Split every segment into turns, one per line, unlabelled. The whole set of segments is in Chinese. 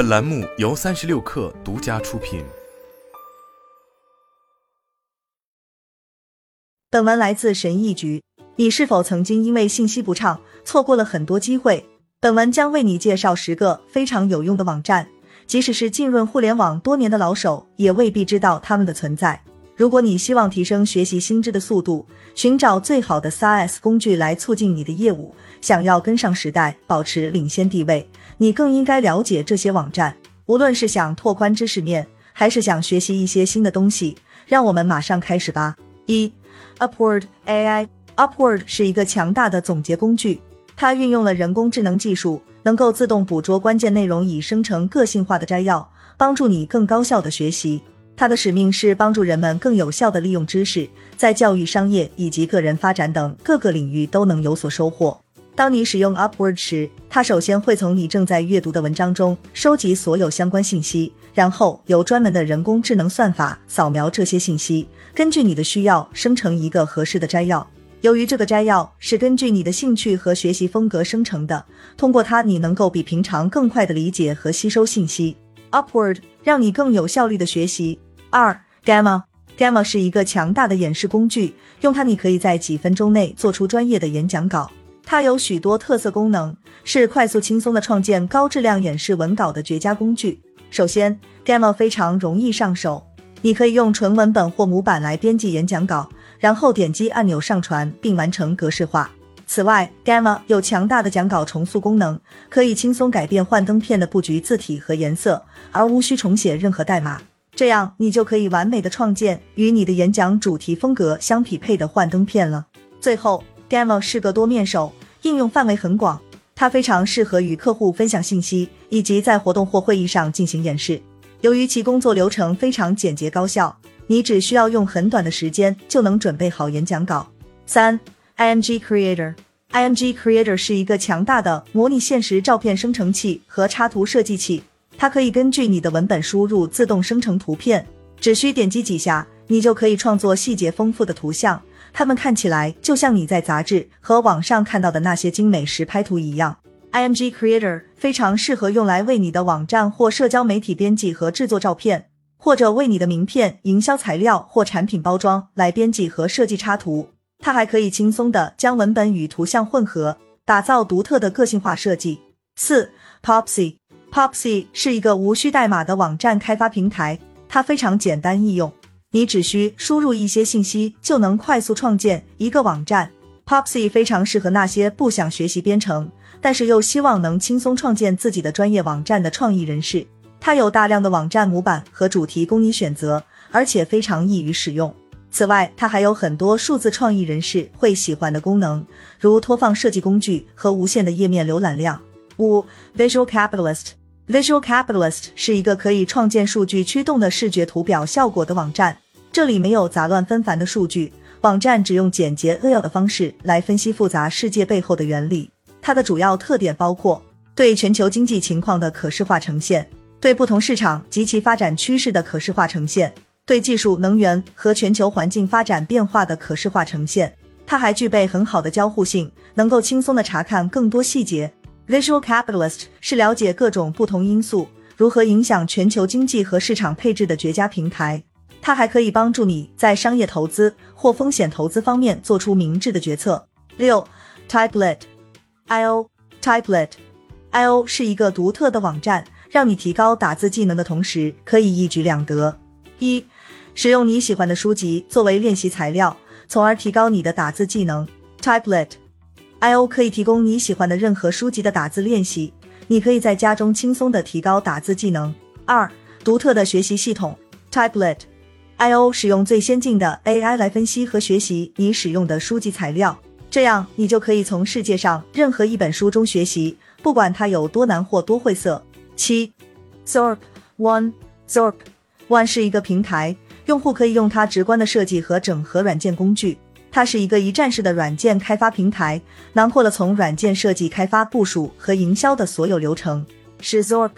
本栏目由三十六氪独家出品。
本文来自神译局。你是否曾经因为信息不畅错过了很多机会？本文将为你介绍十个非常有用的网站，即使是浸润互联网多年的老手，也未必知道他们的存在。如果你希望提升学习新知的速度，寻找最好的 SaaS 工具来促进你的业务，想要跟上时代，保持领先地位，你更应该了解这些网站。无论是想拓宽知识面，还是想学习一些新的东西，让我们马上开始吧。一，Upward AI，Upward 是一个强大的总结工具，它运用了人工智能技术，能够自动捕捉关键内容，以生成个性化的摘要，帮助你更高效的学习。它的使命是帮助人们更有效地利用知识，在教育、商业以及个人发展等各个领域都能有所收获。当你使用 Upward 时，它首先会从你正在阅读的文章中收集所有相关信息，然后由专门的人工智能算法扫描这些信息，根据你的需要生成一个合适的摘要。由于这个摘要是根据你的兴趣和学习风格生成的，通过它你能够比平常更快地理解和吸收信息。Upward 让你更有效率的学习。二 Gamma，Gamma 是一个强大的演示工具，用它你可以在几分钟内做出专业的演讲稿。它有许多特色功能，是快速轻松的创建高质量演示文稿的绝佳工具。首先，Gamma 非常容易上手，你可以用纯文本或模板来编辑演讲稿，然后点击按钮上传并完成格式化。此外，Gamma 有强大的讲稿重塑功能，可以轻松改变幻灯片的布局、字体和颜色，而无需重写任何代码。这样，你就可以完美的创建与你的演讲主题风格相匹配的幻灯片了。最后，Demo 是个多面手，应用范围很广，它非常适合与客户分享信息，以及在活动或会议上进行演示。由于其工作流程非常简洁高效，你只需要用很短的时间就能准备好演讲稿。三，IMG Creator，IMG Creator 是一个强大的模拟现实照片生成器和插图设计器。它可以根据你的文本输入自动生成图片，只需点击几下，你就可以创作细节丰富的图像，它们看起来就像你在杂志和网上看到的那些精美实拍图一样。IMG Creator 非常适合用来为你的网站或社交媒体编辑和制作照片，或者为你的名片、营销材料或产品包装来编辑和设计插图。它还可以轻松的将文本与图像混合，打造独特的个性化设计。四 Popsy。Popsy 是一个无需代码的网站开发平台，它非常简单易用，你只需输入一些信息就能快速创建一个网站。Popsy 非常适合那些不想学习编程，但是又希望能轻松创建自己的专业网站的创意人士。它有大量的网站模板和主题供你选择，而且非常易于使用。此外，它还有很多数字创意人士会喜欢的功能，如拖放设计工具和无限的页面浏览量。五 Visual Capitalist。Visual Capitalist 是一个可以创建数据驱动的视觉图表效果的网站。这里没有杂乱纷繁的数据，网站只用简洁扼要的方式来分析复杂世界背后的原理。它的主要特点包括对全球经济情况的可视化呈现，对不同市场及其发展趋势的可视化呈现，对技术、能源和全球环境发展变化的可视化呈现。它还具备很好的交互性，能够轻松的查看更多细节。Visual Capitalist 是了解各种不同因素如何影响全球经济和市场配置的绝佳平台。它还可以帮助你在商业投资或风险投资方面做出明智的决策。六，Typelet，I/O Typelet，I/O 是一个独特的网站，让你提高打字技能的同时可以一举两得：一，使用你喜欢的书籍作为练习材料，从而提高你的打字技能。Typelet。i/o 可以提供你喜欢的任何书籍的打字练习，你可以在家中轻松的提高打字技能。二、独特的学习系统 Typelet，i/o 使用最先进的 AI 来分析和学习你使用的书籍材料，这样你就可以从世界上任何一本书中学习，不管它有多难或多晦涩。七、Zorp One Zorp One 是一个平台，用户可以用它直观的设计和整合软件工具。它是一个一站式的软件开发平台，囊括了从软件设计、开发、部署和营销的所有流程。是 Zorp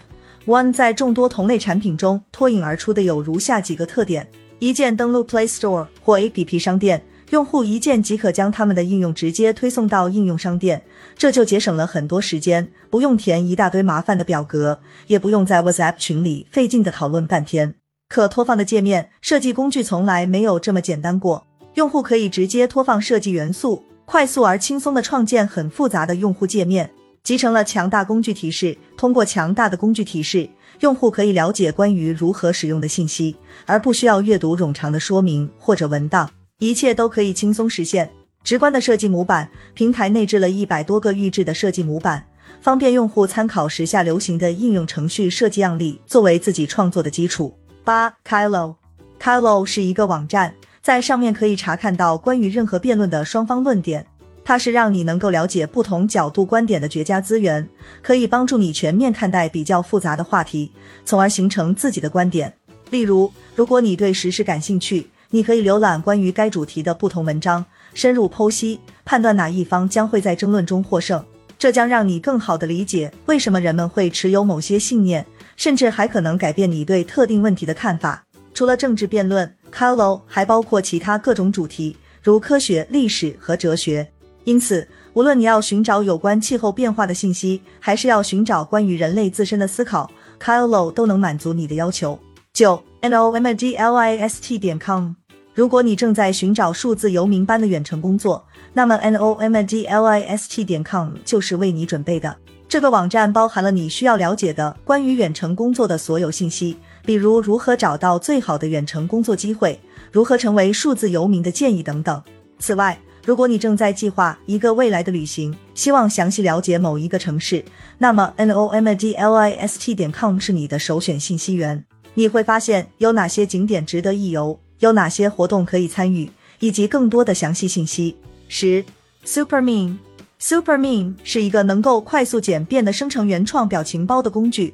One 在众多同类产品中脱颖而出的有如下几个特点：一键登录 Play Store 或 App 商店，用户一键即可将他们的应用直接推送到应用商店，这就节省了很多时间，不用填一大堆麻烦的表格，也不用在 WhatsApp 群里费劲的讨论半天。可拖放的界面设计工具从来没有这么简单过，用户可以直接拖放设计元素，快速而轻松的创建很复杂的用户界面，集成了强大工具提示。通过强大的工具提示，用户可以了解关于如何使用的信息，而不需要阅读冗长的说明或者文档。一切都可以轻松实现。直观的设计模板，平台内置了一百多个预制的设计模板，方便用户参考时下流行的应用程序设计样例，作为自己创作的基础。八 Kylo，Kylo 是一个网站，在上面可以查看到关于任何辩论的双方论点，它是让你能够了解不同角度观点的绝佳资源，可以帮助你全面看待比较复杂的话题，从而形成自己的观点。例如，如果你对时事感兴趣。你可以浏览关于该主题的不同文章，深入剖析，判断哪一方将会在争论中获胜。这将让你更好地理解为什么人们会持有某些信念，甚至还可能改变你对特定问题的看法。除了政治辩论 c a l o 还包括其他各种主题，如科学、历史和哲学。因此，无论你要寻找有关气候变化的信息，还是要寻找关于人类自身的思考 c a l o 都能满足你的要求。九 nomglist 点 com 如果你正在寻找数字游民般的远程工作，那么 nomglist 点 com 就是为你准备的。这个网站包含了你需要了解的关于远程工作的所有信息，比如如何找到最好的远程工作机会，如何成为数字游民的建议等等。此外，如果你正在计划一个未来的旅行，希望详细了解某一个城市，那么 n o m a d l i s t 点 com 是你的首选信息源。你会发现有哪些景点值得一游。有哪些活动可以参与，以及更多的详细信息。十，Super Meme，Super Meme 是一个能够快速简便的生成原创表情包的工具，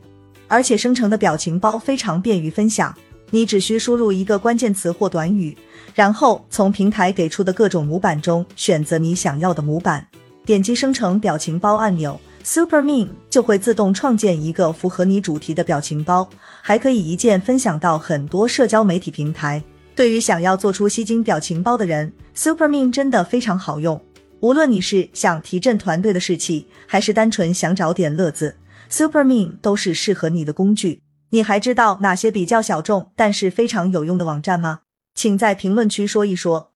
而且生成的表情包非常便于分享。你只需输入一个关键词或短语，然后从平台给出的各种模板中选择你想要的模板，点击生成表情包按钮，Super Meme 就会自动创建一个符合你主题的表情包，还可以一键分享到很多社交媒体平台。对于想要做出吸睛表情包的人，Super Meme 真的非常好用。无论你是想提振团队的士气，还是单纯想找点乐子 SuperMe 都是适合你的工具。你还知道哪些比较小众但是非常有用的网站吗？请在评论区说一说。